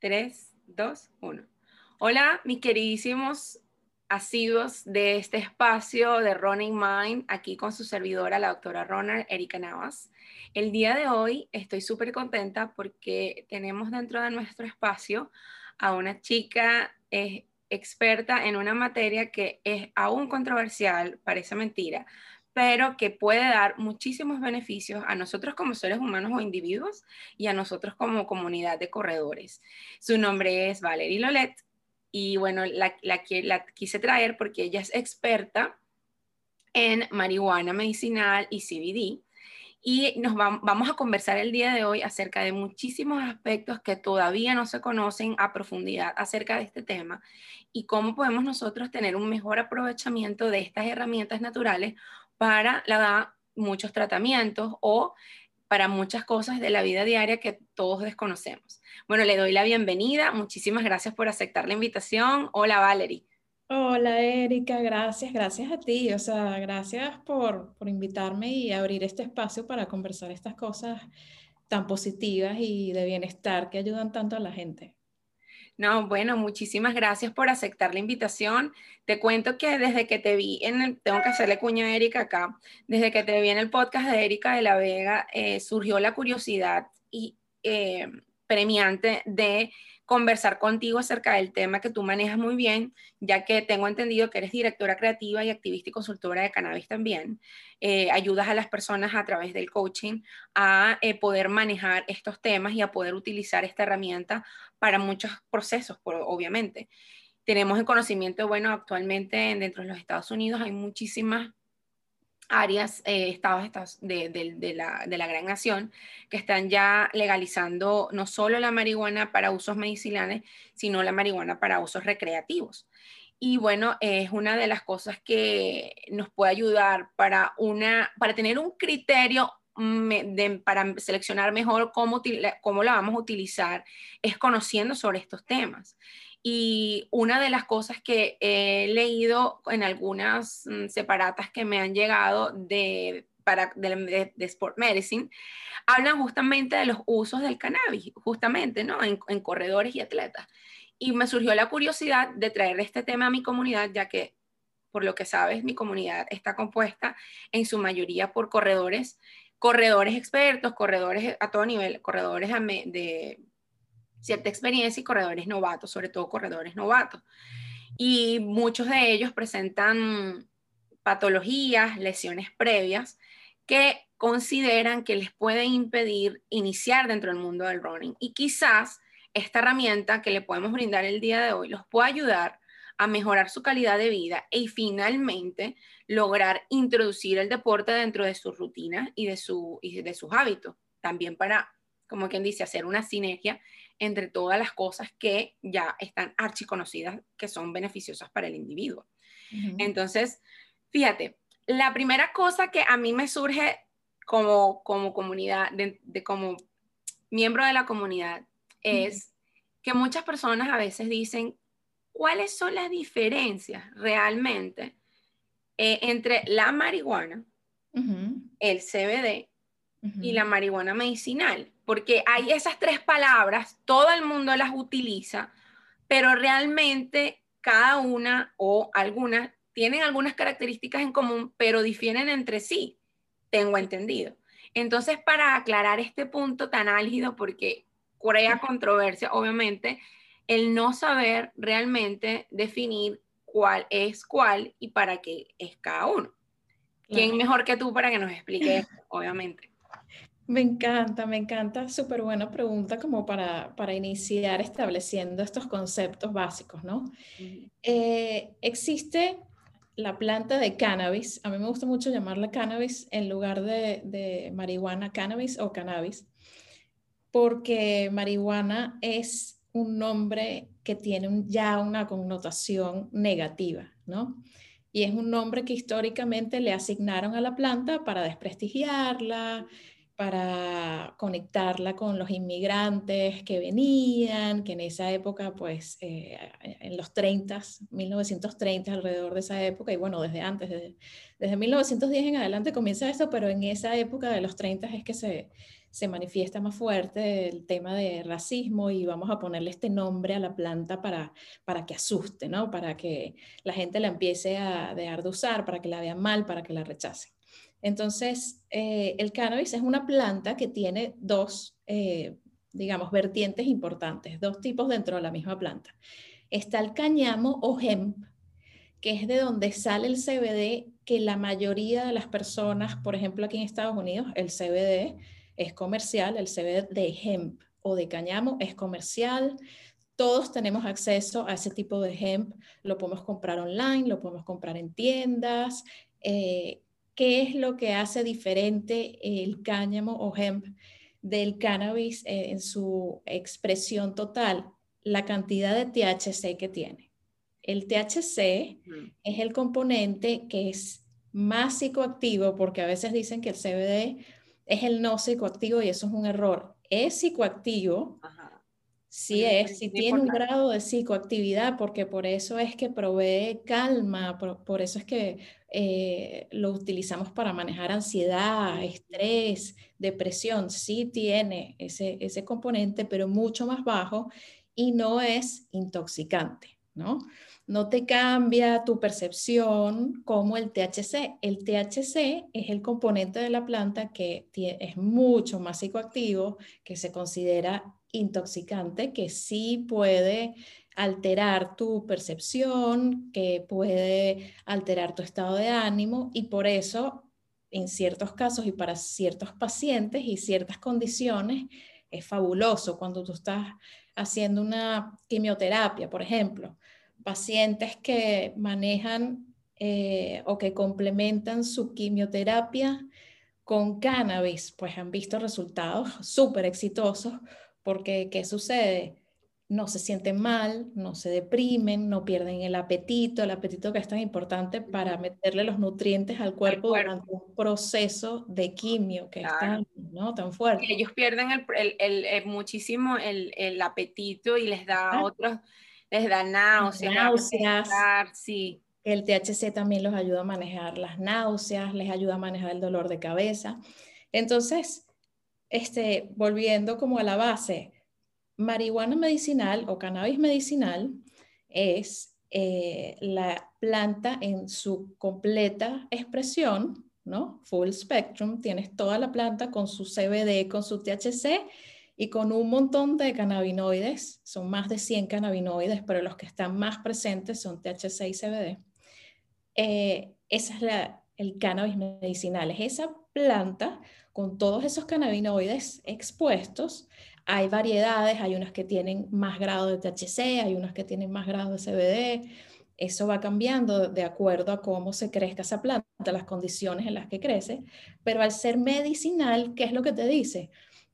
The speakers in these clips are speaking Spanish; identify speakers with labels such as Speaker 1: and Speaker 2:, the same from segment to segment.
Speaker 1: 3, 2, 1. Hola, mis queridísimos asiduos de este espacio de Running Mind, aquí con su servidora, la doctora Runner, Erika Navas. El día de hoy estoy súper contenta porque tenemos dentro de nuestro espacio a una chica eh, experta en una materia que es aún controversial, parece mentira, pero que puede dar muchísimos beneficios a nosotros como seres humanos o individuos y a nosotros como comunidad de corredores. Su nombre es Valerie Lolet y bueno, la, la, la quise traer porque ella es experta en marihuana medicinal y CBD y nos vamos a conversar el día de hoy acerca de muchísimos aspectos que todavía no se conocen a profundidad acerca de este tema y cómo podemos nosotros tener un mejor aprovechamiento de estas herramientas naturales para la, muchos tratamientos o para muchas cosas de la vida diaria que todos desconocemos. Bueno, le doy la bienvenida. Muchísimas gracias por aceptar la invitación. Hola, Valerie.
Speaker 2: Hola, Erika. Gracias, gracias a ti. O sea, gracias por, por invitarme y abrir este espacio para conversar estas cosas tan positivas y de bienestar que ayudan tanto a la gente.
Speaker 1: No, bueno, muchísimas gracias por aceptar la invitación. Te cuento que desde que te vi en tengo que hacerle cuña a Erika acá, desde que te vi en el podcast de Erika de la Vega, eh, surgió la curiosidad y eh, premiante de conversar contigo acerca del tema que tú manejas muy bien, ya que tengo entendido que eres directora creativa y activista y consultora de cannabis también. Eh, ayudas a las personas a través del coaching a poder manejar estos temas y a poder utilizar esta herramienta para muchos procesos, obviamente. Tenemos el conocimiento, bueno, actualmente dentro de los Estados Unidos hay muchísimas áreas, eh, estados, de, la, de, la, gran nación que están ya legalizando no solo la marihuana para usos medicinales, sino la marihuana para usos recreativos. Y bueno, es una de las cosas que nos puede ayudar para, una, para tener un criterio para seleccionar mejor cómo, cómo la vamos a utilizar, es conociendo sobre estos temas. Y una de las cosas que he leído en algunas mm, separatas que me han llegado de, para, de, Sport Medicine, hablan justamente de los usos del cannabis, justamente, ¿no? En, en, corredores y atletas. Y me surgió la curiosidad de traer este tema a mi comunidad, ya que, por lo que sabes, mi comunidad está compuesta en su mayoría por corredores, corredores expertos, corredores a todo nivel, corredores de cierta experiencia y corredores novatos, sobre todo corredores novatos. Y muchos de ellos presentan patologías, lesiones previas que consideran que les pueden impedir iniciar dentro del mundo del running. Y quizás esta herramienta que le podemos brindar el día de hoy los pueda ayudar a mejorar su calidad de vida y finalmente lograr introducir el deporte dentro de su rutina y de, su, y de sus hábitos. También para, como quien dice, hacer una sinergia entre todas las cosas que ya están archiconocidas que son beneficiosas para el individuo. Entonces, fíjate, la primera cosa que a mí me surge como, como comunidad, de, como miembro de la comunidad, es que muchas personas a veces dicen, ¿cuáles son las diferencias realmente eh, entre la marihuana, el CBD y la marihuana medicinal? porque hay esas tres palabras, todo el mundo las utiliza, pero realmente cada una o algunas tienen algunas características en común, pero difieren entre sí, tengo entendido. Entonces, para aclarar este punto tan álgido, porque crea controversia, obviamente, el no saber realmente definir cuál es cuál y para qué es cada uno. ¿Quién mejor que tú para que nos explique esto, obviamente?
Speaker 2: Me encanta, me encanta. Súper buena pregunta como para, para, iniciar estableciendo estos conceptos básicos, ¿no? Eh, existe la planta de cannabis. A mí me gusta mucho llamarla cannabis en lugar de, de marihuana, cannabis o cannabis, porque marihuana es un nombre que tiene ya una connotación negativa, ¿no? Y es un nombre que históricamente le asignaron a la planta para desprestigiarla, para conectarla con los inmigrantes que venían, que en esa época, pues eh, en los 30, 1930, alrededor de esa época, y bueno, desde antes, desde, desde, 1910 en adelante comienza esto, pero en esa época de los 30 es que se, se manifiesta más fuerte el tema de racismo y vamos a ponerle este nombre a la planta para, para que asuste, ¿no? Para que la gente la empiece a dejar de usar, para que la vean mal, para que la rechacen. Entonces, eh, el cannabis es una planta que tiene dos, eh, digamos, vertientes importantes, dos tipos dentro de la misma planta. Está el cáñamo o hemp, que es de donde sale el CBD, que la mayoría de las personas, por ejemplo aquí en Estados Unidos, el CBD es comercial, el CBD de hemp o de cáñamo es comercial. Todos tenemos acceso a ese tipo de hemp, lo podemos comprar online, lo podemos comprar en tiendas. Eh, ¿Qué es lo que hace diferente el cáñamo o hemp del cannabis eh, en su expresión total? La cantidad de THC que tiene. El THC es el componente que es más psicoactivo, porque a veces dicen que el CBD es el no psicoactivo y eso es un error. Es psicoactivo, sí es, sí tiene un grado de psicoactividad, porque por eso es que provee calma, por eso es que eh, lo utilizamos para manejar ansiedad, estrés, depresión. Sí tiene ese, ese componente, pero mucho más bajo y no es intoxicante, ¿no? No te cambia tu percepción como el THC. El THC es el componente de la planta que es mucho más psicoactivo, que se considera intoxicante, que sí puede alterar tu percepción, que puede alterar tu estado de ánimo y por eso en ciertos casos y para ciertos pacientes y ciertas condiciones es fabuloso cuando tú estás haciendo una quimioterapia, por ejemplo, pacientes que manejan eh, o que complementan su quimioterapia con cannabis, pues han visto resultados súper exitosos porque ¿qué sucede? no se sienten mal, no se deprimen, no pierden el apetito, el apetito que es tan importante para meterle los nutrientes al cuerpo, durante un proceso de quimio que es tan, ¿no? tan fuerte.
Speaker 1: ellos pierden el, el, eh, muchísimo el, apetito y les da otros, les da náuseas.
Speaker 2: Náuseas. Sí. El THC también los ayuda a manejar las náuseas, les ayuda a manejar el dolor de cabeza. Entonces, este, volviendo como a la base, marihuana medicinal o cannabis medicinal es eh, la planta en su completa expresión, ¿no? Full spectrum, tienes toda la planta con su CBD, con su THC y con un montón de cannabinoides, son más de 100 cannabinoides, pero los que están más presentes son THC y CBD. Eh, esa es la, el cannabis medicinal, es esa planta con todos esos cannabinoides expuestos hay variedades, hay unas que tienen más grado de THC, hay unas que tienen más grado de CBD. Eso va cambiando de acuerdo a cómo se crezca esa planta, las condiciones en las que crece. Pero al ser medicinal, ¿qué es lo que te dice?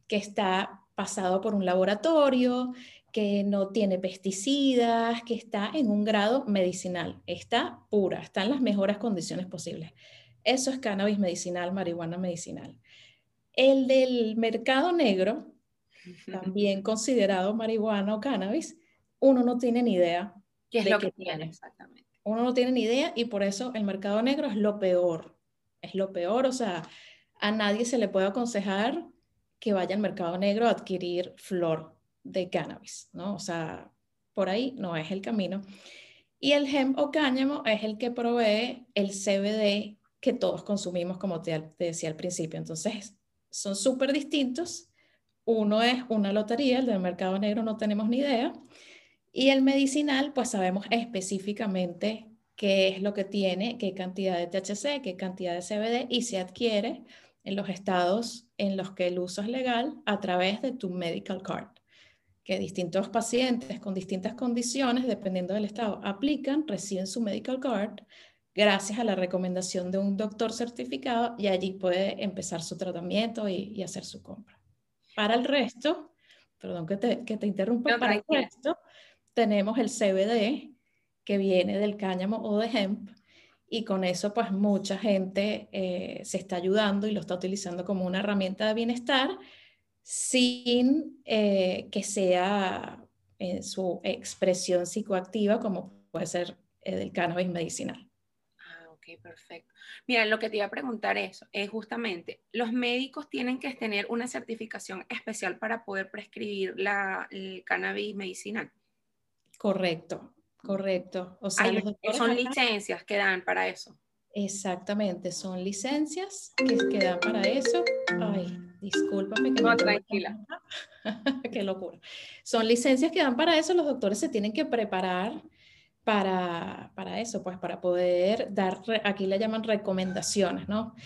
Speaker 2: Que está pasado por un laboratorio, que no tiene pesticidas, que está en un grado medicinal, está pura, está en las mejores condiciones posibles. Eso es cannabis medicinal, marihuana medicinal. El del mercado negro, también considerado marihuana o cannabis, uno no tiene ni idea
Speaker 1: qué es lo que tiene exactamente.
Speaker 2: Uno no tiene ni idea y por eso el mercado negro es lo peor. Es lo peor, o sea, a nadie se le puede aconsejar que vaya al mercado negro a adquirir flor de cannabis, ¿no? O sea, por ahí no es el camino. Y el hemp o cáñamo es el que provee el CBD que todos consumimos, como te, decía al principio. Entonces, son súper distintos uno es una lotería, el del mercado negro no tenemos ni idea. Y el medicinal, pues sabemos específicamente qué es lo que tiene, qué cantidad de THC, qué cantidad de CBD y se adquiere en los estados en los que el uso es legal a través de tu medical card, que distintos pacientes con distintas condiciones, dependiendo del estado, aplican, reciben su medical card gracias a la recomendación de un doctor certificado y allí puede empezar su tratamiento y hacer su compra. Para el resto, perdón que te, que te interrumpa, para el resto tenemos el CBD que viene del cáñamo o de hemp y con eso pues mucha gente eh, se está ayudando y lo está utilizando como una herramienta de bienestar sin eh, que sea en su expresión psicoactiva como puede ser el del cannabis medicinal.
Speaker 1: Ah, Ok, perfecto. Mira, lo que te iba a preguntar eso es justamente, ¿los médicos tienen que tener una certificación especial para poder prescribir la, el cannabis medicinal?
Speaker 2: Correcto, correcto.
Speaker 1: O sea, son licencias que dan para eso.
Speaker 2: Exactamente, son licencias que, dan para eso. Ay, discúlpame que no,
Speaker 1: tranquila.
Speaker 2: Qué locura. Son licencias que dan para eso, los doctores se tienen que preparar para, para eso, pues para poder dar, aquí le llaman recomendaciones, ¿no?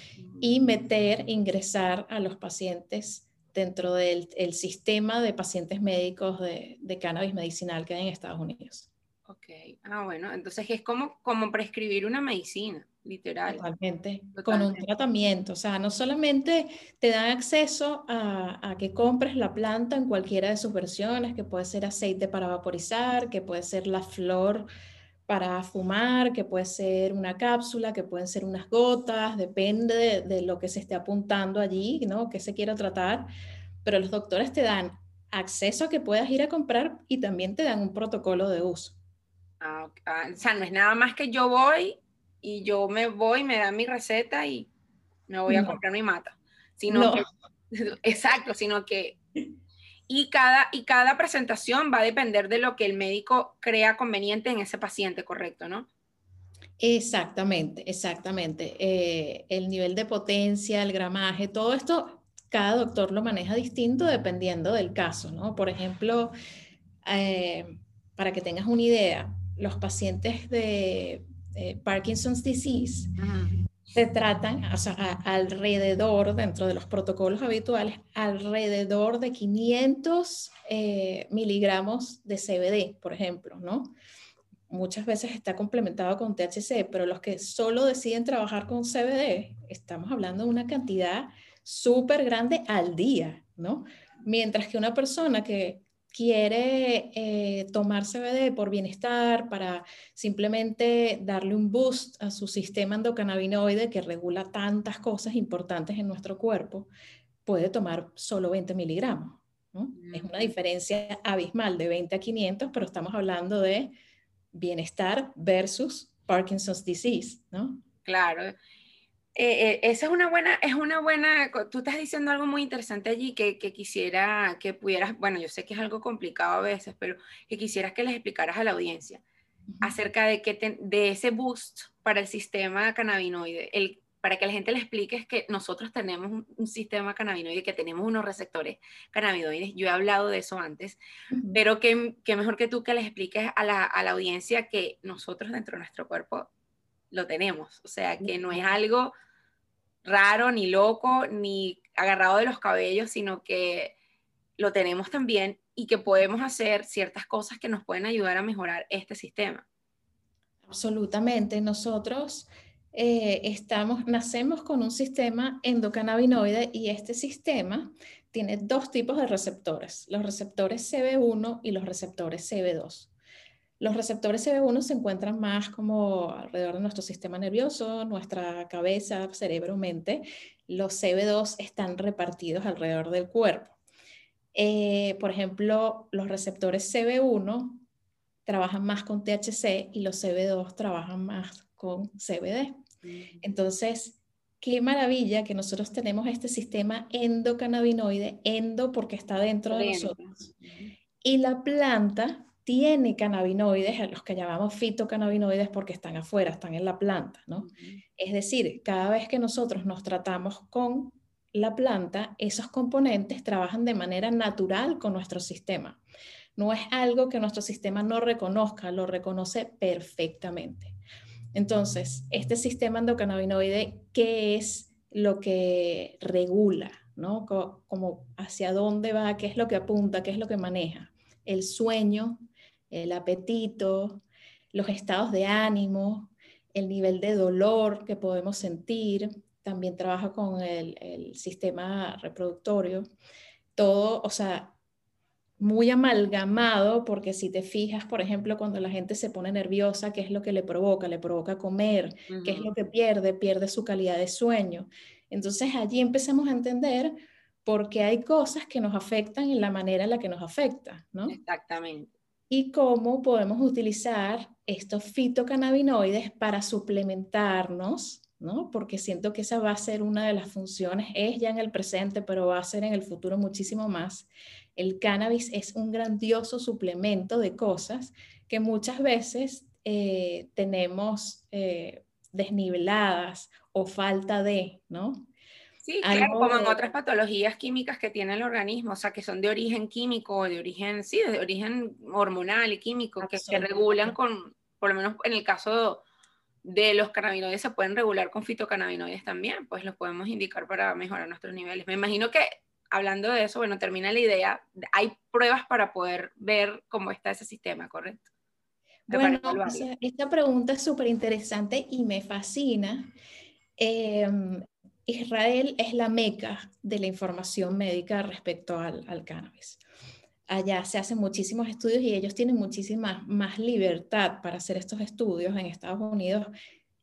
Speaker 2: Y meter, ingresar a los pacientes dentro del el sistema de pacientes médicos de, de cannabis medicinal que hay en Estados Unidos.
Speaker 1: Ok, ah, bueno, entonces es como, como prescribir una medicina literal.
Speaker 2: Totalmente, con un tratamiento. O sea, no solamente te dan acceso a, que compres la planta en cualquiera de sus versiones, que puede ser aceite para vaporizar, que puede ser la flor para fumar, que puede ser una cápsula, que pueden ser unas gotas, depende de, lo que se esté apuntando allí, ¿no? Que se quiera tratar. Pero los doctores te dan acceso a que puedas ir a comprar y también te dan un protocolo de uso.
Speaker 1: Ah, ah, o sea, no es nada más que yo voy y yo me voy, me dan mi receta y me voy a comprar mi mata. Sino que, exacto, sino que y cada, y cada presentación va a depender de lo que el médico crea conveniente en ese paciente, correcto, ¿no?
Speaker 2: Exactamente, exactamente. Eh, el nivel de potencia, el gramaje, todo esto, cada doctor lo maneja distinto dependiendo del caso, ¿no? Por ejemplo, eh, para que tengas una idea, los pacientes de eh, Parkinson's disease se tratan, o sea, alrededor, dentro de los protocolos habituales, alrededor de 500 eh, miligramos de CBD, por ejemplo, ¿no? Muchas veces está complementado con THC, pero los que solo deciden trabajar con CBD, estamos hablando de una cantidad súper grande al día, ¿no? Mientras que una persona que quiere eh, tomar CBD por bienestar, para simplemente darle un boost a su sistema endocannabinoide que regula tantas cosas importantes en nuestro cuerpo, puede tomar solo 20 miligramos. Es una diferencia abismal de 20 a 500, pero estamos hablando de bienestar versus Parkinson's disease, ¿no?
Speaker 1: Claro, eh, eh, esa es una buena, es una buena, tú estás diciendo algo muy interesante allí que, quisiera que pudieras, bueno, yo sé que es algo complicado a veces, pero que quisieras que les explicaras a la audiencia acerca de, que de ese boost para el sistema cannabinoide, el, para que la gente le explique es que nosotros tenemos un, sistema cannabinoide, que tenemos unos receptores cannabinoides, yo he hablado de eso antes, pero que, mejor que tú que les expliques a la, a la audiencia que nosotros dentro de nuestro cuerpo lo tenemos, o sea, que no es algo raro, ni loco, ni agarrado de los cabellos, sino que lo tenemos también y que podemos hacer ciertas cosas que nos pueden ayudar a mejorar este sistema.
Speaker 2: Absolutamente. Nosotros eh, estamos, nacemos con un sistema endocannabinoide y este sistema tiene dos tipos de receptores, los receptores CB1 y los receptores CB2. Los receptores CB1 se encuentran más como alrededor de nuestro sistema nervioso, nuestra cabeza, cerebro, mente. Los CB2 están repartidos alrededor del cuerpo. Eh, por ejemplo, los receptores CB1 trabajan más con THC y los CB2 trabajan más con CBD. Mm. Entonces, qué maravilla que nosotros tenemos este sistema endocannabinoide, endo porque está dentro de nosotros. Y la planta tiene cannabinoides, a los que llamamos fitocannabinoides porque están afuera, están en la planta, ¿no? Es decir, cada vez que nosotros nos tratamos con la planta, esos componentes trabajan de manera natural con nuestro sistema. No es algo que nuestro sistema no reconozca, lo reconoce perfectamente. Entonces, este sistema endocannabinoide, ¿qué es lo que regula? ¿no? Como hacia dónde va, qué es lo que apunta, qué es lo que maneja. El sueño, el apetito, los estados de ánimo, el nivel de dolor que podemos sentir, también trabaja con el, sistema reproductorio, todo, o sea, muy amalgamado, porque si te fijas, por ejemplo, cuando la gente se pone nerviosa, ¿qué es lo que le provoca? Le provoca comer, ¿qué es lo que pierde? Pierde su calidad de sueño. Entonces allí empezamos a entender por qué hay cosas que nos afectan en la manera en la que nos afecta, ¿no?
Speaker 1: Exactamente.
Speaker 2: Y cómo podemos utilizar estos fitocannabinoides para suplementarnos, ¿no? Porque siento que esa va a ser una de las funciones, es ya en el presente, pero va a ser en el futuro muchísimo más. El cannabis es un grandioso suplemento de cosas que muchas veces eh, tenemos eh, desniveladas o falta de, ¿no?
Speaker 1: Sí, claro, como en otras patologías químicas que tiene el organismo, o sea, que son de origen químico, de origen, sí, de origen hormonal y químico, que se regulan con, por lo menos en el caso de los cannabinoides, se pueden regular con fitocannabinoides también, pues los podemos indicar para mejorar nuestros niveles. Me imagino que hablando de eso, bueno, termina la idea, hay pruebas para poder ver cómo está ese sistema, ¿correcto?
Speaker 2: Bueno, esta pregunta es súper interesante y me fascina. Eh, Israel es la meca de la información médica respecto al, cannabis. Allá se hacen muchísimos estudios y ellos tienen muchísima más libertad para hacer estos estudios. En Estados Unidos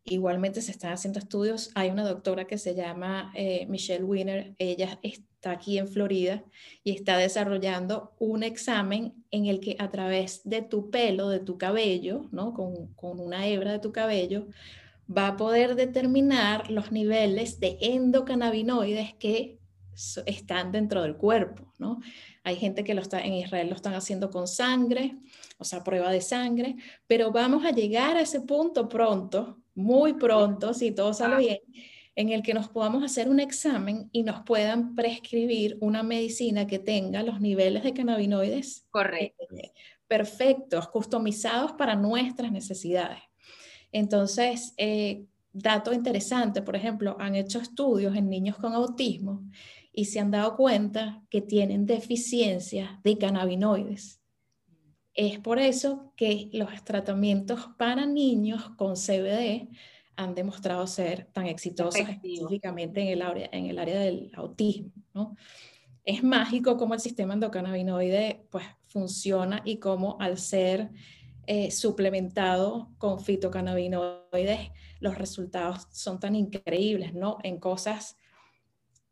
Speaker 2: igualmente se están haciendo estudios. Hay una doctora que se llama eh, Michelle Wiener, ella está aquí en Florida y está desarrollando un examen en el que a través de tu pelo, de tu cabello, ¿no? con, con una hebra de tu cabello, va a poder determinar los niveles de endocannabinoides que están dentro del cuerpo, ¿no? Hay gente que lo está, en Israel lo están haciendo con sangre, o sea, prueba de sangre, pero vamos a llegar a ese punto pronto, muy pronto, si todo sale bien, en el que nos podamos hacer un examen y nos puedan prescribir una medicina que tenga los niveles de cannabinoides
Speaker 1: eh,
Speaker 2: perfectos, customizados para nuestras necesidades. Entonces, eh, dato interesante, por ejemplo, han hecho estudios en niños con autismo y se han dado cuenta que tienen deficiencia de cannabinoides. Es por eso que los tratamientos para niños con CBD han demostrado ser tan exitosos específicamente en el, área, en el área del autismo. Es mágico cómo el sistema endocannabinoide pues, funciona y cómo al ser eh, suplementado con fitocannabinoides, los resultados son tan increíbles, ¿no? En cosas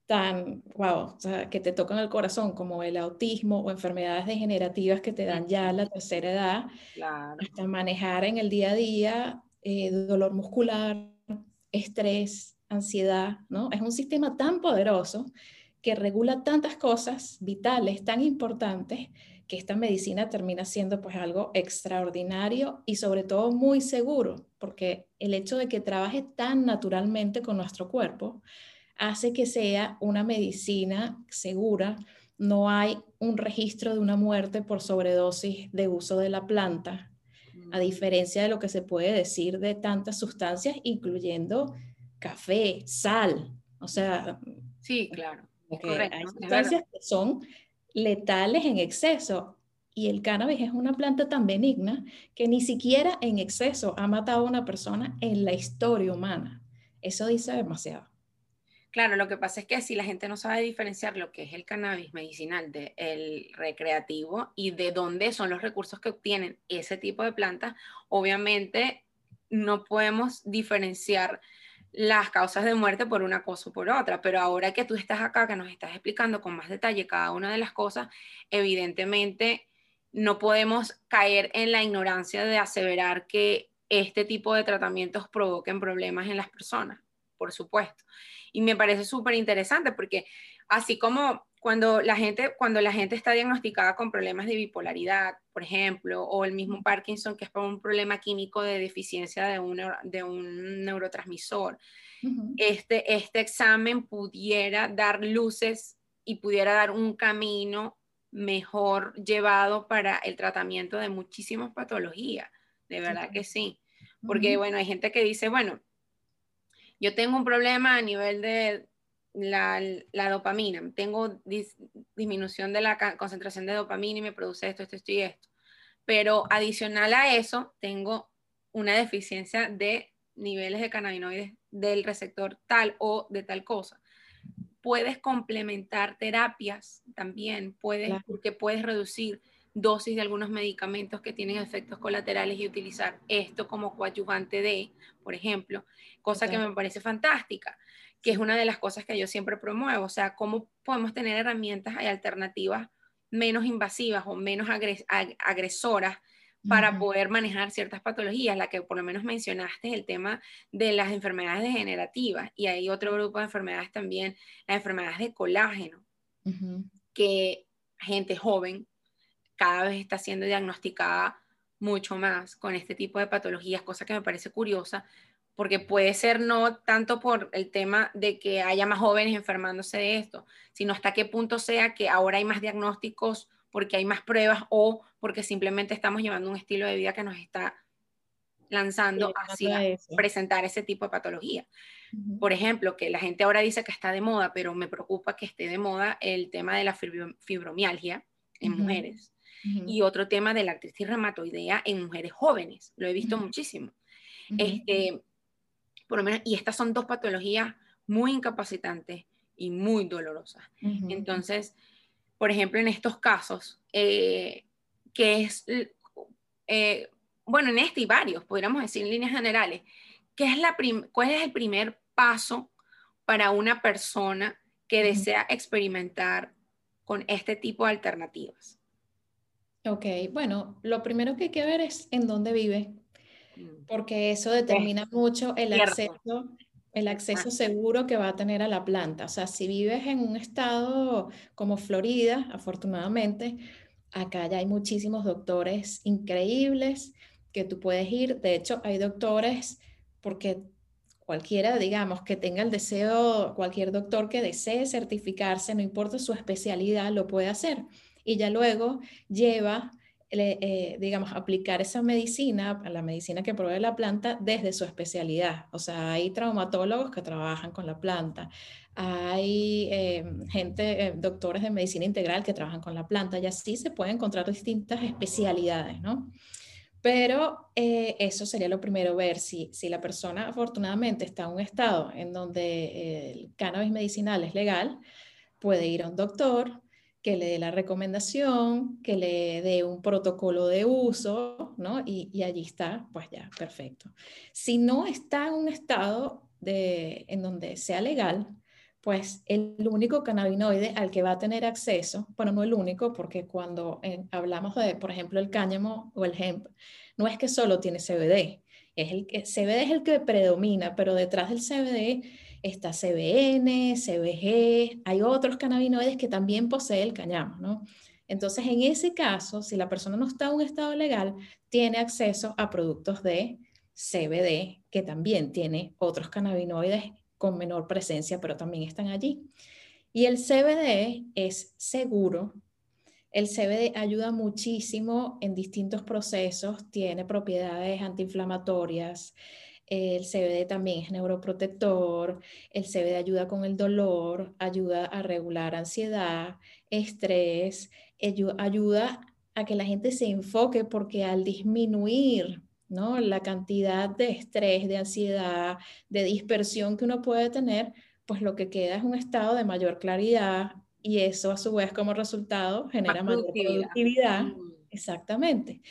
Speaker 2: tan, wow, que te tocan el corazón, como el autismo o enfermedades degenerativas que te dan ya a la tercera edad, hasta manejar en el día a día eh, dolor muscular, estrés, ansiedad, ¿no? Es un sistema tan poderoso que regula tantas cosas vitales, tan importantes, que esta medicina termina siendo pues algo extraordinario y sobre todo muy seguro, porque el hecho de que trabaje tan naturalmente con nuestro cuerpo hace que sea una medicina segura. No hay un registro de una muerte por sobredosis de uso de la planta, a mm. diferencia de lo que se puede decir de tantas sustancias, incluyendo café, sal. O sea,
Speaker 1: sí, claro.
Speaker 2: hay sustancias que son letales en exceso. Y el cannabis es una planta tan benigna que ni siquiera en exceso ha matado a una persona en la historia humana. Eso dice demasiado.
Speaker 1: Claro, lo que pasa es que si la gente no sabe diferenciar lo que es el cannabis medicinal del recreativo y de dónde son los recursos que obtienen ese tipo de plantas, obviamente no podemos diferenciar las causas de muerte por una cosa o por otra, pero ahora que tú estás acá, que nos estás explicando con más detalle cada una de las cosas, evidentemente no podemos caer en la ignorancia de aseverar que este tipo de tratamientos provoquen problemas en las personas, por supuesto. Y me parece súper interesante porque así como cuando la gente, cuando la gente está diagnosticada con problemas de bipolaridad, por ejemplo, o el mismo Parkinson, que es por un problema químico de deficiencia de un, de un neurotransmisor, este, este examen pudiera dar luces y pudiera dar un camino mejor llevado para el tratamiento de muchísimas patologías. De verdad que sí. Porque, bueno, hay gente que dice, bueno, yo tengo un problema a nivel de la, dopamina, tengo disminución de la concentración de dopamina y me produce esto, esto, esto y esto. Pero adicional a eso, tengo una deficiencia de niveles de cannabinoides del receptor tal o de tal cosa. Puedes complementar terapias también, puedes, porque puedes reducir dosis de algunos medicamentos que tienen efectos colaterales y utilizar esto como coadyuvante de, por ejemplo, cosa que me parece fantástica que es una de las cosas que yo siempre promuevo, o sea, cómo podemos tener herramientas y alternativas menos invasivas o menos agresoras para poder manejar ciertas patologías. La que por lo menos mencionaste es el tema de las enfermedades degenerativas y hay otro grupo de enfermedades también, las enfermedades de colágeno, que gente joven cada vez está siendo diagnosticada mucho más con este tipo de patologías, cosa que me parece curiosa, porque puede ser no tanto por el tema de que haya más jóvenes enfermándose de esto, sino hasta qué punto sea que ahora hay más diagnósticos porque hay más pruebas o porque simplemente estamos llevando un estilo de vida que nos está lanzando hacia presentar ese tipo de patología. Por ejemplo, que la gente ahora dice que está de moda, pero me preocupa que esté de moda el tema de la fibromialgia en mujeres y otro tema de la artritis reumatoidea en mujeres jóvenes. Lo he visto muchísimo. Este, por lo menos, y estas son dos patologías muy incapacitantes y muy dolorosas. Entonces, por ejemplo, en estos casos, eh, que es, eh, bueno, en este y varios, podríamos decir en líneas generales, ¿qué es la ¿cuál es el primer paso para una persona que desea experimentar con este tipo de alternativas?
Speaker 2: Ok, bueno, lo primero que hay que ver es en dónde vive. Porque eso determina mucho el acceso, el acceso seguro que va a tener a la planta. O sea, si vives en un estado como Florida, afortunadamente, acá ya hay muchísimos doctores increíbles que tú puedes ir. De hecho, hay doctores, porque cualquiera, digamos, que tenga el deseo, cualquier doctor que desee certificarse, no importa su especialidad, lo puede hacer y ya luego lleva, eh, digamos, aplicar esa medicina, la medicina que provee la planta, desde su especialidad. O sea, hay traumatólogos que trabajan con la planta, hay eh, gente, eh, doctores de medicina integral que trabajan con la planta y así se pueden encontrar distintas especialidades, ¿no? Pero eso sería lo primero, ver si, si la persona afortunadamente está en un estado en donde el cannabis medicinal es legal, puede ir a un doctor, que le dé la recomendación, que le dé un protocolo de uso, ¿no? Y, allí está, pues ya, perfecto. Si no está en un estado de, en donde sea legal, pues el único cannabinoide al que va a tener acceso, bueno, no el único, porque cuando eh, hablamos de, por ejemplo, el cáñamo o el hemp, no es que solo tiene CBD, es el CBD es el que predomina, pero detrás del CBD está CBN, CBG, hay otros cannabinoides que también posee el cáñamo, ¿no? Entonces, en ese caso, si la persona no está en un estado legal, tiene acceso a productos de CBD, que también tiene otros cannabinoides con menor presencia, pero también están allí. Y el CBD es seguro. El CBD ayuda muchísimo en distintos procesos, tiene propiedades antiinflamatorias, el CBD también es neuroprotector, el CBD ayuda con el dolor, ayuda a regular ansiedad, estrés, ayuda a que la gente se enfoque porque al disminuir ¿no? la cantidad de estrés, de ansiedad, de dispersión que uno puede tener, pues lo que queda es un estado de mayor claridad y eso a su vez como resultado genera mayor productividad. Mm. Exactamente.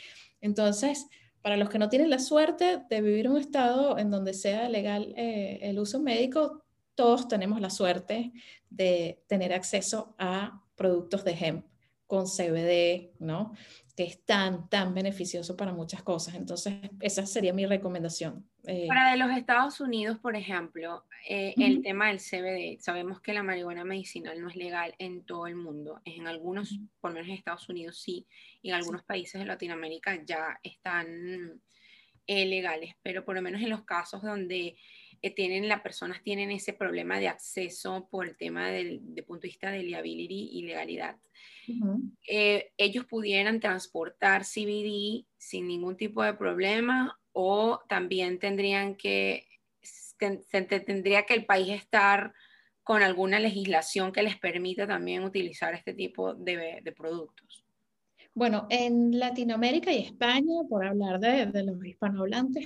Speaker 2: Entonces, para los que no tienen la suerte de vivir un estado en donde sea legal eh, el uso médico, todos tenemos la suerte de tener acceso a productos de hemp con CBD, ¿no? Que es tan, tan beneficioso para muchas cosas. Entonces, esa sería mi recomendación.
Speaker 1: Eh, para de los Estados Unidos, por ejemplo, eh, el tema del CBD, sabemos que la marihuana medicinal no es legal en todo el mundo, en algunos, por lo menos en Estados Unidos sí, y en algunos países de Latinoamérica ya están eh, legales, pero por lo menos en los casos donde tienen, las personas tienen ese problema de acceso por el tema del de punto de vista de liability y legalidad, ellos pudieran transportar CBD sin ningún tipo de problema o también tendrían que, tendría que el país estar con alguna legislación que les permita también utilizar este tipo de, productos.
Speaker 2: Bueno, en Latinoamérica y España, por hablar de, los hispanohablantes,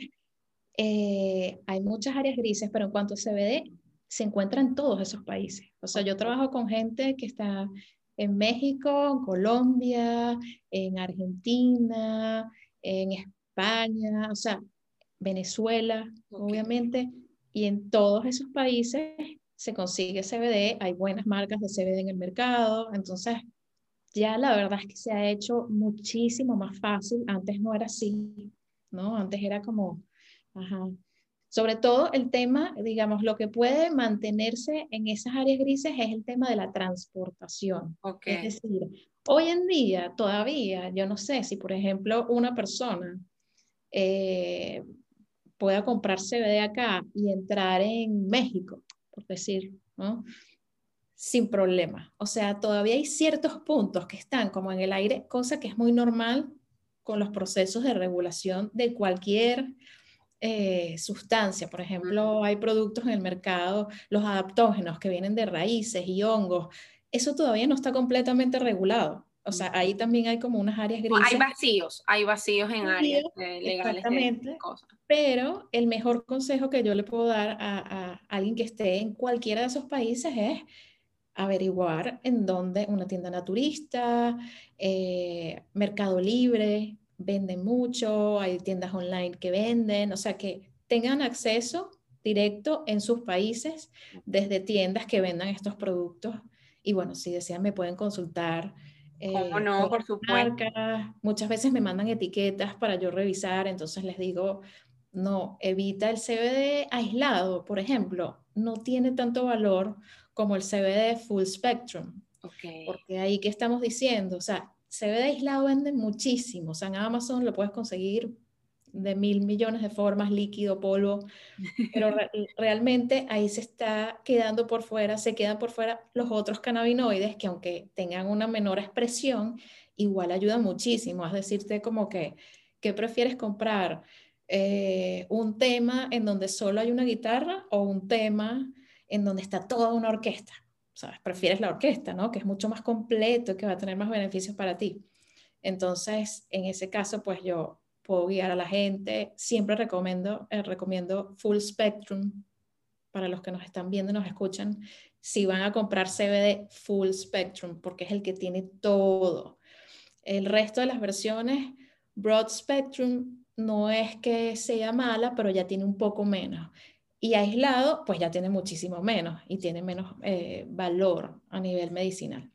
Speaker 2: eh, hay muchas áreas grises, pero en cuanto a CBD, se encuentra en todos esos países. O sea, yo trabajo con gente que está en México, en Colombia, en Argentina, en España o sea, Venezuela, obviamente, y en todos esos países se consigue CBD, hay buenas marcas de CBD en el mercado, entonces ya la verdad es que se ha hecho muchísimo más fácil. Antes no era así, ¿no? Antes era como, ajá. Sobre todo el tema, digamos, lo que puede mantenerse en esas áreas grises es el tema de la transportación. Okay. Es decir, hoy en día todavía, yo no sé si, por ejemplo, una persona eh, pueda comprar CBD acá y entrar en México, por decir, ¿no? sin problema. O sea, todavía hay ciertos puntos que están como en el aire, cosa que es muy normal con los procesos de regulación de cualquier eh, sustancia. Por ejemplo, hay productos en el mercado, los adaptógenos que vienen de raíces y hongos. Eso todavía no está completamente regulado. O sea, ahí también hay como unas áreas grises.
Speaker 1: Hay vacíos, hay vacíos en áreas legales
Speaker 2: de cosas. Pero el mejor consejo que yo le puedo dar a, a, alguien que esté en cualquiera de esos países es averiguar en dónde una tienda naturista, eh, Mercado Libre, venden mucho, hay tiendas online que venden, o sea, que tengan acceso directo en sus países desde tiendas que vendan estos productos. Y bueno, si desean, me pueden consultar.
Speaker 1: Eh, no? Por supuesto.
Speaker 2: Muchas veces me mandan etiquetas para yo revisar, entonces les digo, no, evita el CBD aislado, por ejemplo, no tiene tanto valor como el CBD full spectrum. Porque ahí que estamos diciendo, o sea, CBD aislado vende muchísimo, o sea, en Amazon lo puedes conseguir de mil millones de formas, líquido, polvo, pero realmente ahí se está quedando por fuera, se quedan por fuera los otros cannabinoides que aunque tengan una menor expresión, igual ayudan muchísimo. Es decirte como que, ¿qué prefieres comprar? Eh, ¿Un tema en donde solo hay una guitarra o un tema en donde está toda una orquesta. Prefieres la orquesta, ¿no? Que es mucho más completo que va a tener más beneficios para ti. Entonces, en ese caso, pues yo puedo guiar a la gente. Siempre recomiendo, eh, recomiendo Full Spectrum para los que nos están viendo y nos escuchan. Si van a comprar CBD Full Spectrum, porque es el que tiene todo. El resto de las versiones, Broad Spectrum, no es que sea mala, pero ya tiene un poco menos. Y aislado, pues ya tiene muchísimo menos y tiene menos eh, valor a nivel medicinal.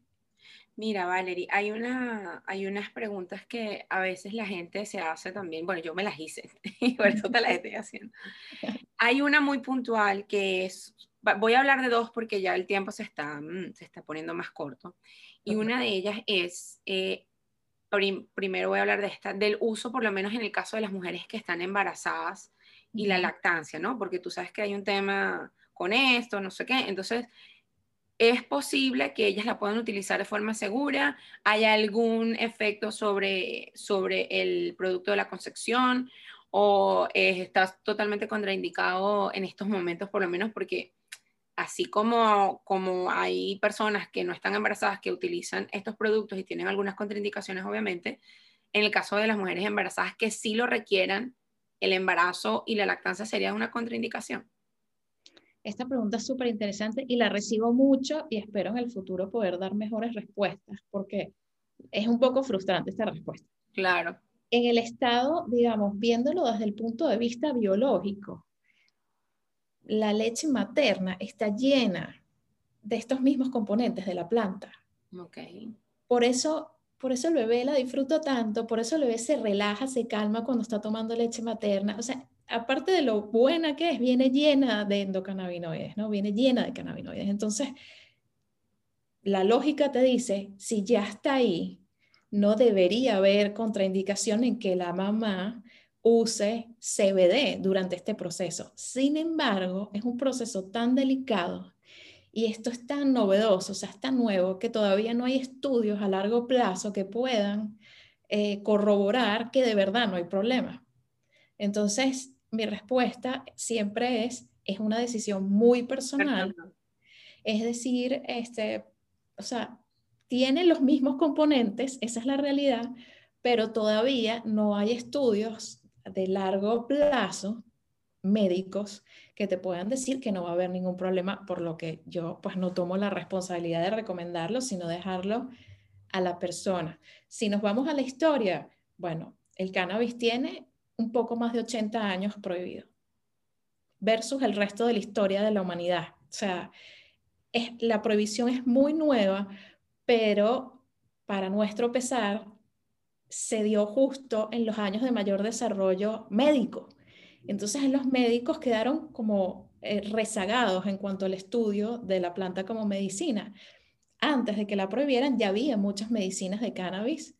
Speaker 1: Mira, Valerie, hay, una, hay unas preguntas que a veces la gente se hace también, bueno, yo me las hice y por eso te las estoy haciendo. Hay una muy puntual que es, voy a hablar de dos porque ya el tiempo se está, mm, se está poniendo más corto. Y una de ellas es, eh, primero voy a hablar de esta, del uso, por lo menos en el caso de las mujeres que están embarazadas y la lactancia, ¿no? Porque tú sabes que hay un tema con esto, no sé qué. Entonces, es posible que ellas la puedan utilizar de forma segura. ¿Hay algún efecto sobre, sobre el producto de la concepción? ¿O está totalmente contraindicado en estos momentos, por lo menos? Porque así como, como hay personas que no están embarazadas que utilizan estos productos y tienen algunas contraindicaciones, obviamente, en el caso de las mujeres embarazadas que sí lo requieran, el embarazo y la lactancia sería una contraindicación?
Speaker 2: Esta pregunta es súper interesante y la recibo mucho y espero en el futuro poder dar mejores respuestas porque es un poco frustrante esta respuesta.
Speaker 1: Claro.
Speaker 2: En el estado, digamos, viéndolo desde el punto de vista biológico, la leche materna está llena de estos mismos componentes de la planta.
Speaker 1: Okay.
Speaker 2: Por eso por eso el bebé la disfruta tanto, por eso el bebé se relaja, se calma cuando está tomando leche materna. O sea, aparte de lo buena que es, viene llena de endocannabinoides, ¿no? Viene llena de cannabinoides. Entonces, la lógica te dice, si ya está ahí, no debería haber contraindicación en que la mamá use CBD durante este proceso. Sin embargo, es un proceso tan delicado y esto es tan novedoso, o sea, es tan nuevo que todavía no hay estudios a largo plazo que puedan eh, corroborar que de verdad no hay problema. Entonces, mi respuesta siempre es, es una decisión muy personal. Es decir, este, o sea, tiene los mismos componentes, esa es la realidad, pero todavía no hay estudios de largo plazo médicos que te puedan decir que no va a haber ningún problema, por lo que yo pues no tomo la responsabilidad de recomendarlo, sino dejarlo a la persona. Si nos vamos a la historia, bueno, el cannabis tiene un poco más de 80 años prohibido versus el resto de la historia de la humanidad. O sea, es, la prohibición es muy nueva, pero para nuestro pesar, se dio justo en los años de mayor desarrollo médico. Entonces, los médicos quedaron como eh, rezagados en cuanto al estudio de la planta como medicina. Antes de que la prohibieran, ya había muchas medicinas de cannabis.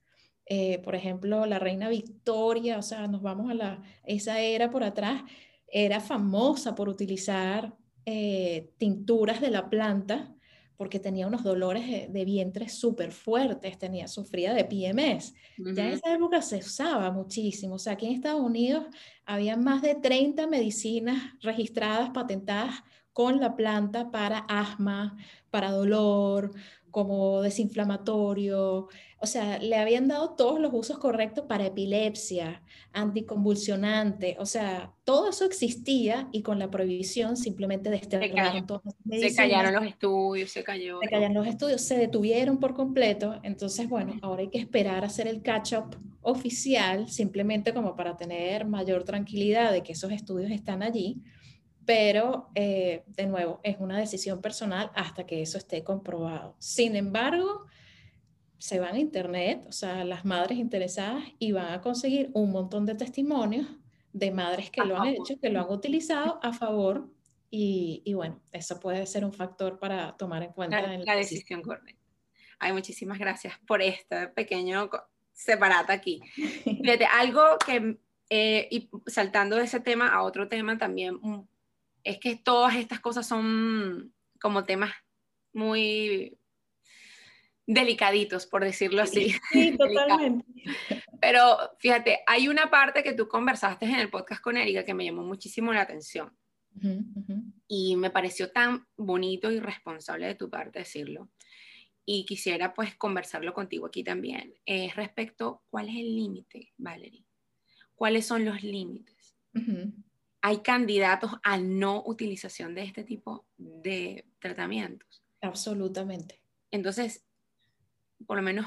Speaker 2: Eh, por ejemplo, la reina Victoria, o sea, nos vamos a la, esa era por atrás, era famosa por utilizar eh, tinturas de la planta porque tenía unos dolores de, vientre súper fuertes, tenía, sufría de PMS. Ya en esa época se usaba muchísimo. O sea, aquí en Estados Unidos había más de 30 medicinas registradas, patentadas con la planta para asma, para dolor, como desinflamatorio, o sea, le habían dado todos los usos correctos para epilepsia, anticonvulsionante, o sea, todo eso existía y con la prohibición simplemente desterraron
Speaker 1: todas Se callaron los estudios, se cayó.
Speaker 2: Se callaron los estudios, se detuvieron por completo, entonces, bueno, ahora hay que esperar a hacer el catch-up oficial, simplemente como para tener mayor tranquilidad de que esos estudios están allí pero eh, de nuevo, es una decisión personal hasta que eso esté comprobado. Sin embargo, se van a internet, o sea, las madres interesadas y van a conseguir un montón de testimonios de madres que lo han hecho, que lo han utilizado a favor y, bueno, eso puede ser un factor para tomar en cuenta.
Speaker 1: La, en la, decisión correcta. Ay, muchísimas gracias por este pequeño separata aquí. Fíjate, algo que, eh, y saltando de ese tema a otro tema también, es que todas estas cosas son como temas muy delicaditos, por decirlo así.
Speaker 2: Sí, totalmente.
Speaker 1: Pero fíjate, hay una parte que tú conversaste en el podcast con Erika que me llamó muchísimo la atención. Y me pareció tan bonito y responsable de tu parte decirlo. Y quisiera pues conversarlo contigo aquí también. Es respecto, ¿cuál es el límite, Valerie? ¿Cuáles son los límites? Hay candidatos a no utilización de este tipo de tratamientos.
Speaker 2: Absolutamente.
Speaker 1: Entonces, por lo menos,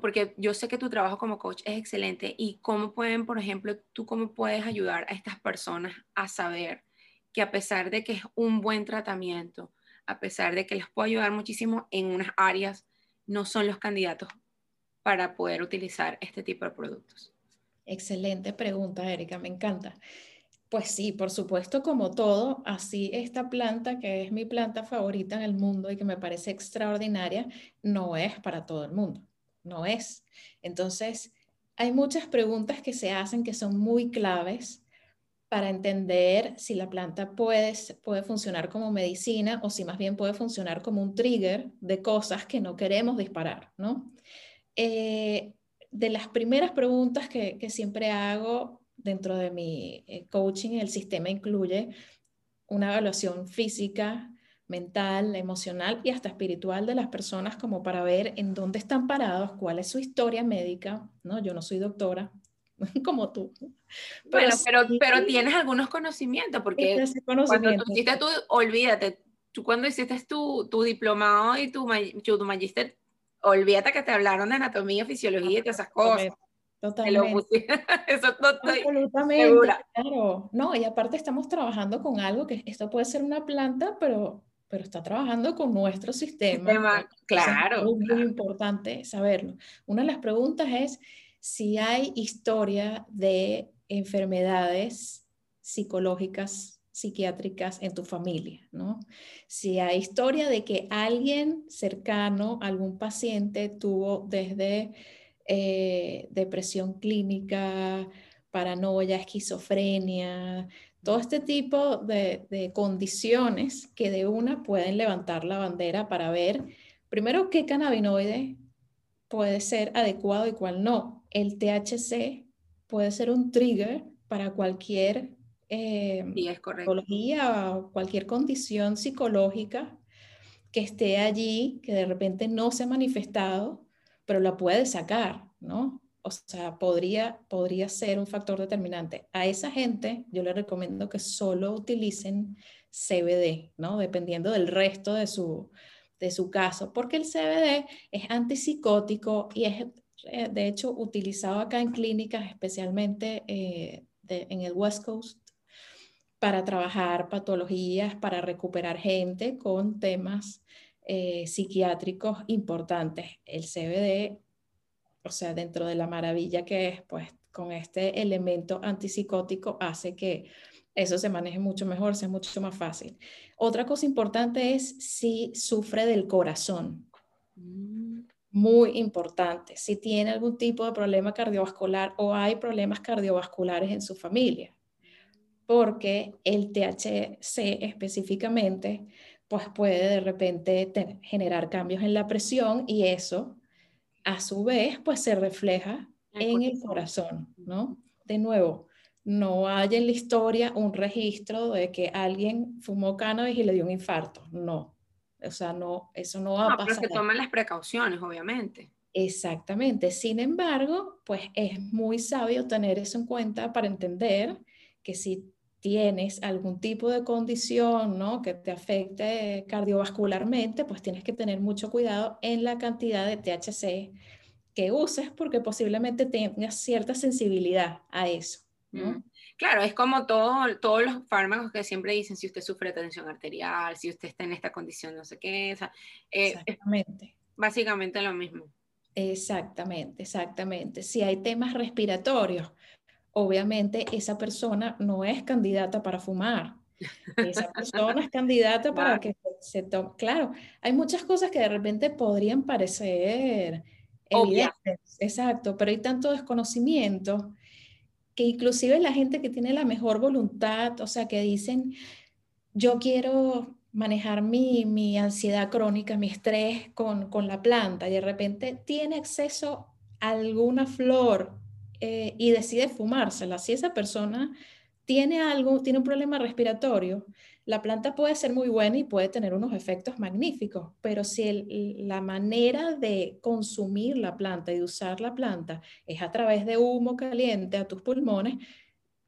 Speaker 1: porque yo sé que tu trabajo como coach es excelente y cómo pueden, por ejemplo, tú cómo puedes ayudar a estas personas a saber que a pesar de que es un buen tratamiento, a pesar de que les puede ayudar muchísimo en unas áreas, no son los candidatos para poder utilizar este tipo de productos.
Speaker 2: Excelente pregunta, Erika, me encanta. Pues sí, por supuesto, como todo, así esta planta, que es mi planta favorita en el mundo y que me parece extraordinaria, no es para todo el mundo, no es. Entonces, hay muchas preguntas que se hacen que son muy claves para entender si la planta puede, puede funcionar como medicina o si más bien puede funcionar como un trigger de cosas que no queremos disparar, ¿no? Eh, de las primeras preguntas que, que siempre hago dentro de mi eh, coaching, el sistema incluye una evaluación física, mental, emocional y hasta espiritual de las personas como para ver en dónde están parados, cuál es su historia médica, ¿no? Yo no soy doctora, como tú.
Speaker 1: bueno, pero, pero tienes algunos conocimientos, porque cuando tú hiciste tu, olvídate, tú cuando hiciste tu, tu diplomado y tu, tu magister, olvídate que te hablaron de anatomía, fisiología y todas esas cosas.
Speaker 2: Totalmente.
Speaker 1: Eso no
Speaker 2: Absolutamente, claro. No, y aparte estamos trabajando con algo que esto puede ser una planta, pero, pero está trabajando con nuestro sistema.
Speaker 1: claro.
Speaker 2: Es muy, importante saberlo. Una de las preguntas es si hay historia de enfermedades psicológicas, psiquiátricas en tu familia, ¿no? Si hay historia de que alguien cercano, algún paciente tuvo desde eh, depresión clínica, paranoia, esquizofrenia, todo este tipo de, condiciones que de una pueden levantar la bandera para ver, primero, qué cannabinoide puede ser adecuado y cuál no. El THC puede ser un trigger para cualquier
Speaker 1: eh,
Speaker 2: patología o cualquier condición psicológica que esté allí, que de repente no se ha manifestado pero la puede sacar, ¿no? O sea, podría, podría ser un factor determinante. A esa gente yo le recomiendo que solo utilicen CBD, ¿no? Dependiendo del resto de su, de su caso, porque el CBD es antipsicótico y es, eh, de hecho, utilizado acá en clínicas, especialmente eh, en el West Coast, para trabajar patologías, para recuperar gente con temas eh, psiquiátricos importantes. El CBD o sea, dentro de la maravilla que es, pues con este elemento antipsicótico hace que eso se maneje mucho mejor, sea mucho más fácil. Otra cosa importante es si sufre del corazón. Mm. Muy importante, si tiene algún tipo de problema cardiovascular o hay problemas cardiovasculares en su familia, porque el THC específicamente pues puede de repente generar cambios en la presión y eso a su vez pues se refleja en el corazón, ¿no? De nuevo, no hay en la historia un registro de que alguien fumó cannabis y le dio un infarto, no. O sea, no, eso no va a pasar.
Speaker 1: Pero se toman las precauciones, obviamente.
Speaker 2: Exactamente. Sin embargo, pues es muy sabio tener eso en cuenta para entender que si tienes algún tipo de condición ¿no? que te afecte cardiovascularmente, pues tienes que tener mucho cuidado en la cantidad de THC que uses porque posiblemente tengas cierta sensibilidad a eso. ¿no?
Speaker 1: Claro, es como todo, todos los fármacos que siempre dicen si usted sufre tensión arterial, si usted está en esta condición, no sé qué. Eh, exactamente. básicamente lo mismo.
Speaker 2: Exactamente, exactamente. Si hay temas respiratorios, obviamente esa persona no es candidata para fumar. Esa persona es candidata para que se tome. Claro, hay muchas cosas que de repente podrían parecer evidentes. Exacto, pero hay tanto desconocimiento que inclusive la gente que tiene la mejor voluntad, o sea, que dicen, yo quiero manejar mi, mi ansiedad crónica, mi estrés con, con, la planta y de repente tiene acceso a alguna flor eh, y decide fumársela. Si esa persona tiene algo, tiene un problema respiratorio, la planta puede ser muy buena y puede tener unos efectos magníficos, pero si la manera de consumir la planta y de usar la planta es a través de humo caliente a tus pulmones,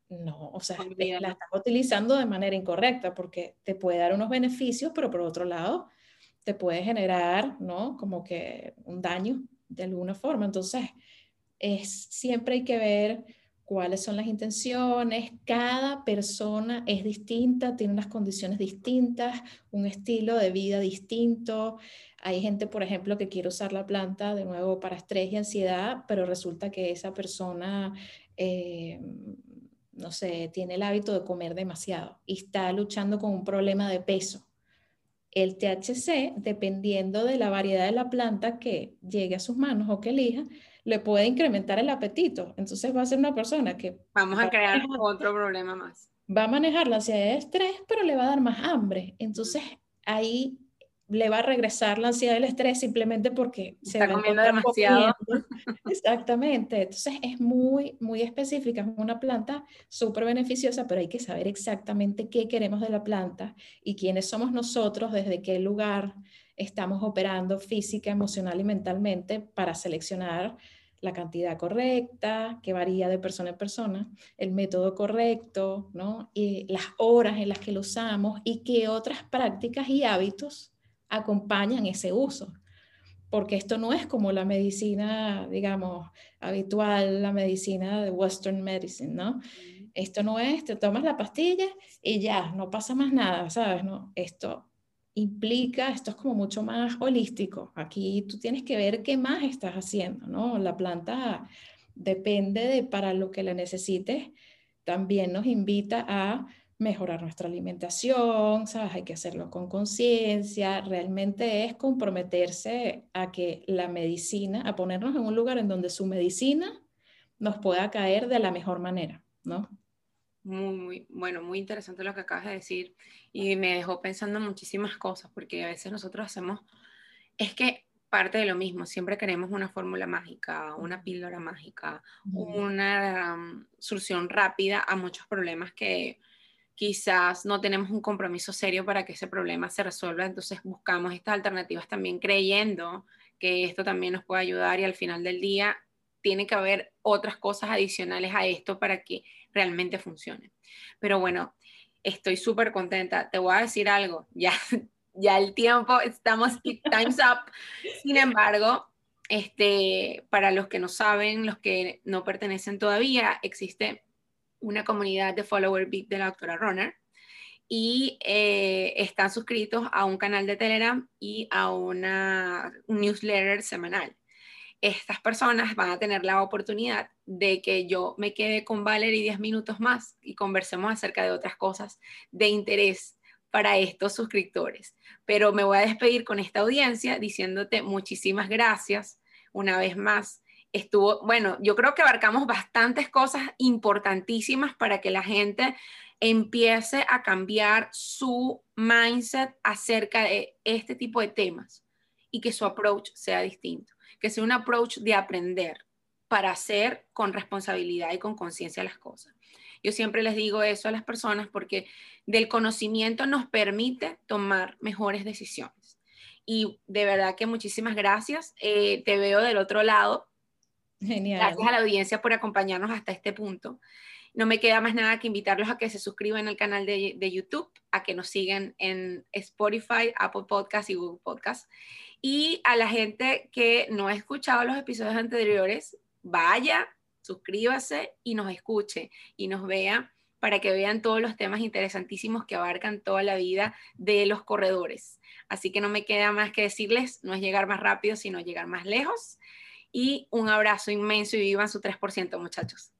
Speaker 2: no, o sea, la estás utilizando de manera incorrecta porque te puede dar unos beneficios, pero por otro lado te puede generar, ¿no? Como que un daño de alguna forma. Entonces, es, siempre hay que ver cuáles son las intenciones, cada persona es distinta, tiene unas condiciones distintas, un estilo de vida distinto. Hay gente, por ejemplo, que quiere usar la planta de nuevo para estrés y ansiedad, pero resulta que esa persona, eh, no sé, tiene el hábito de comer demasiado y está luchando con un problema de peso. El THC, dependiendo de la variedad de la planta que llegue a sus manos o que elija, le puede incrementar el apetito. Entonces va a ser una persona que...
Speaker 1: Vamos a crear otro problema más.
Speaker 2: Va a manejar la ansiedad de estrés, pero le va a dar más hambre. Entonces ahí le va a regresar la ansiedad del estrés simplemente porque
Speaker 1: se está comiendo demasiado.
Speaker 2: Exactamente. Entonces es muy, muy específica. Es una planta súper beneficiosa, pero hay que saber exactamente qué queremos de la planta y quiénes somos nosotros, desde qué lugar estamos operando física, emocional y mentalmente para seleccionar la cantidad correcta, que varía de persona en persona, el método correcto, ¿no? Y las horas en las que lo usamos y qué otras prácticas y hábitos acompañan ese uso. Porque esto no es como la medicina, digamos, habitual, la medicina de Western Medicine, ¿no? Esto no es, te tomas la pastilla y ya, no pasa más nada, ¿sabes? No, esto implica, esto es como mucho más holístico. Aquí tú tienes que ver qué más estás haciendo, ¿no? La planta depende de para lo que la necesites, también nos invita a mejorar nuestra alimentación, ¿sabes? Hay que hacerlo con conciencia, realmente es comprometerse a que la medicina, a ponernos en un lugar en donde su medicina nos pueda caer de la mejor manera, ¿no?
Speaker 1: Muy, muy, bueno, muy interesante lo que acabas de decir y me dejó pensando muchísimas cosas porque a veces nosotros hacemos, es que parte de lo mismo, siempre queremos una fórmula mágica, una píldora mágica, una um, solución rápida a muchos problemas que quizás no tenemos un compromiso serio para que ese problema se resuelva, entonces buscamos estas alternativas también creyendo que esto también nos puede ayudar y al final del día tiene que haber otras cosas adicionales a esto para que realmente funcione. Pero bueno, estoy súper contenta. Te voy a decir algo, ya, ya el tiempo, estamos, time's up. Sin embargo, este, para los que no saben, los que no pertenecen todavía, existe una comunidad de follower big de la doctora Runner y eh, están suscritos a un canal de Telegram y a una un newsletter semanal. Estas personas van a tener la oportunidad de que yo me quede con Valerie 10 minutos más y conversemos acerca de otras cosas de interés para estos suscriptores. Pero me voy a despedir con esta audiencia diciéndote muchísimas gracias una vez más. Estuvo, bueno, yo creo que abarcamos bastantes cosas importantísimas para que la gente empiece a cambiar su mindset acerca de este tipo de temas y que su approach sea distinto que sea un approach de aprender para hacer con responsabilidad y con conciencia las cosas. Yo siempre les digo eso a las personas porque del conocimiento nos permite tomar mejores decisiones. Y de verdad que muchísimas gracias. Eh, te veo del otro lado.
Speaker 2: Genial.
Speaker 1: Gracias a la audiencia por acompañarnos hasta este punto. No me queda más nada que invitarlos a que se suscriban al canal de, de YouTube, a que nos sigan en Spotify, Apple Podcasts y Google Podcasts. Y a la gente que no ha escuchado los episodios anteriores, vaya, suscríbase y nos escuche y nos vea para que vean todos los temas interesantísimos que abarcan toda la vida de los corredores. Así que no me queda más que decirles, no es llegar más rápido, sino llegar más lejos. Y un abrazo inmenso y vivan su 3%, muchachos.